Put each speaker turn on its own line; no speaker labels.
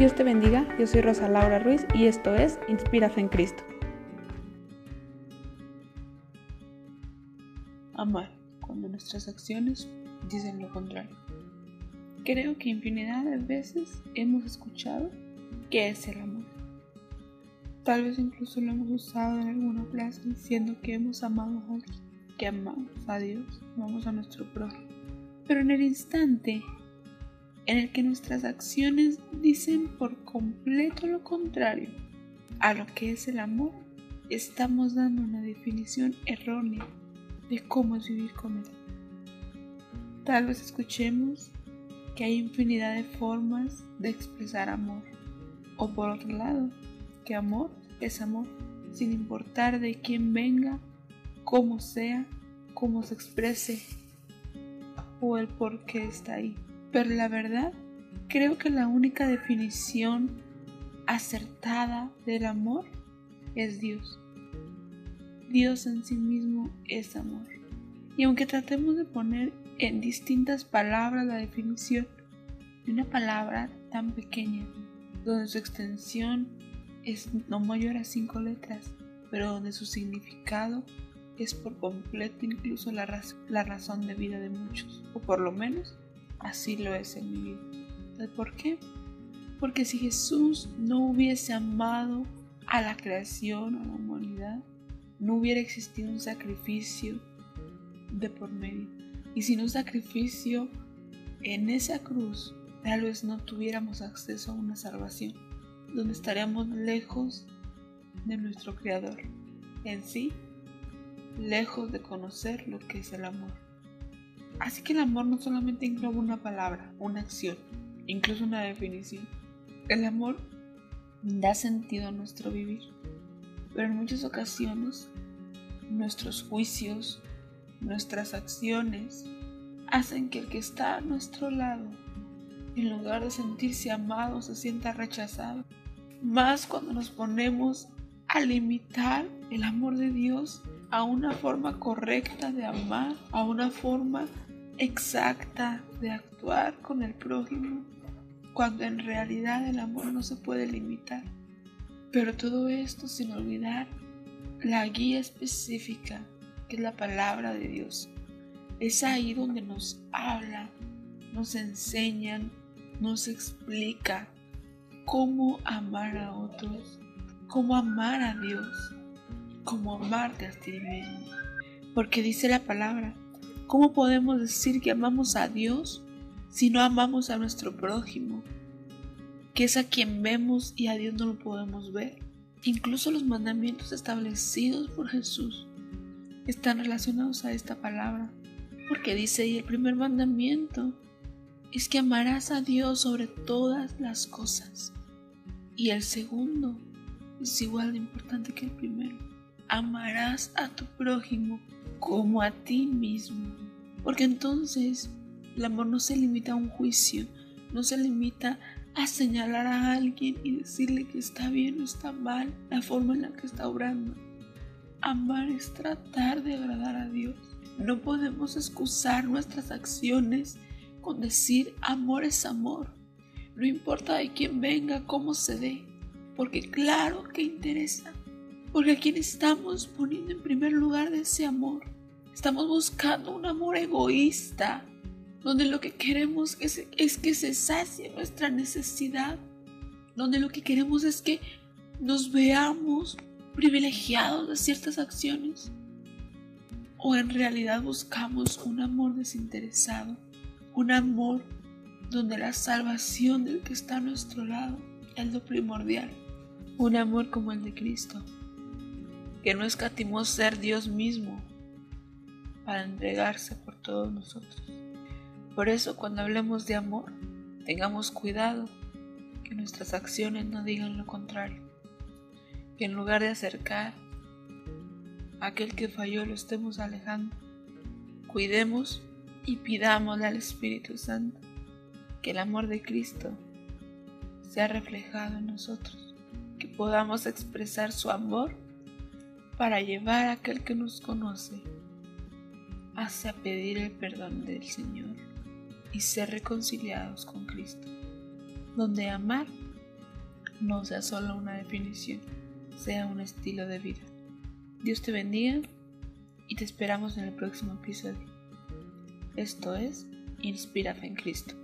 Dios te bendiga, yo soy Rosa Laura Ruiz y esto es Inspira en Cristo.
Amar cuando nuestras acciones dicen lo contrario. Creo que infinidad de veces hemos escuchado qué es el amor. Tal vez incluso lo hemos usado en alguna frase diciendo que hemos amado a alguien, que amamos a Dios, amamos a nuestro prójimo. Pero en el instante en el que nuestras acciones dicen por completo lo contrario a lo que es el amor, estamos dando una definición errónea de cómo es vivir con él. Tal vez escuchemos que hay infinidad de formas de expresar amor. O por otro lado, que amor es amor, sin importar de quién venga, cómo sea, cómo se exprese o el por qué está ahí. Pero la verdad, creo que la única definición acertada del amor es Dios. Dios en sí mismo es amor. Y aunque tratemos de poner en distintas palabras la definición de una palabra tan pequeña, donde su extensión es no mayor a cinco letras, pero donde su significado es por completo incluso la, la razón de vida de muchos, o por lo menos Así lo es en mi vida. ¿Por qué? Porque si Jesús no hubiese amado a la creación, a la humanidad, no hubiera existido un sacrificio de por medio. Y sin un sacrificio en esa cruz, tal vez no tuviéramos acceso a una salvación, donde estaríamos lejos de nuestro Creador. En sí, lejos de conocer lo que es el amor. Así que el amor no solamente engloba una palabra, una acción, incluso una definición. El amor da sentido a nuestro vivir, pero en muchas ocasiones nuestros juicios, nuestras acciones, hacen que el que está a nuestro lado, en lugar de sentirse amado, se sienta rechazado. Más cuando nos ponemos a limitar el amor de Dios a una forma correcta de amar, a una forma exacta de actuar con el prójimo, cuando en realidad el amor no se puede limitar. Pero todo esto sin olvidar la guía específica, que es la palabra de Dios. Es ahí donde nos habla, nos enseñan, nos explica cómo amar a otros, cómo amar a Dios, cómo amarte a ti mismo. Porque dice la palabra, ¿Cómo podemos decir que amamos a Dios si no amamos a nuestro prójimo? Que es a quien vemos y a Dios no lo podemos ver. Incluso los mandamientos establecidos por Jesús están relacionados a esta palabra. Porque dice y el primer mandamiento es que amarás a Dios sobre todas las cosas. Y el segundo es igual de importante que el primero. Amarás a tu prójimo como a ti mismo. Porque entonces el amor no se limita a un juicio, no se limita a señalar a alguien y decirle que está bien o está mal la forma en la que está obrando. Amar es tratar de agradar a Dios. No podemos excusar nuestras acciones con decir amor es amor. No importa de quién venga, cómo se dé, porque claro que interesa. Porque a quien estamos poniendo en primer lugar de ese amor. Estamos buscando un amor egoísta, donde lo que queremos es, es, que se sacie nuestra necesidad, donde lo que queremos es que nos veamos privilegiados de ciertas acciones, o en realidad buscamos un amor desinteresado, un amor donde la salvación del que está a nuestro lado es lo primordial, un amor como el de Cristo, que no escatimó ser Dios mismo para entregarse por todos nosotros. Por eso cuando hablemos de amor, tengamos cuidado que nuestras acciones no digan lo contrario, que en lugar de acercar a aquel que falló lo estemos alejando. Cuidemos y pidámosle al Espíritu Santo que el amor de Cristo sea reflejado en nosotros, que podamos expresar su amor para llevar a aquel que nos conoce hacia pedir el perdón del Señor y ser reconciliados con Cristo, donde amar no sea solo una definición, sea un estilo de vida. Dios te bendiga y te esperamos en el próximo episodio. Esto es Inspira en Cristo.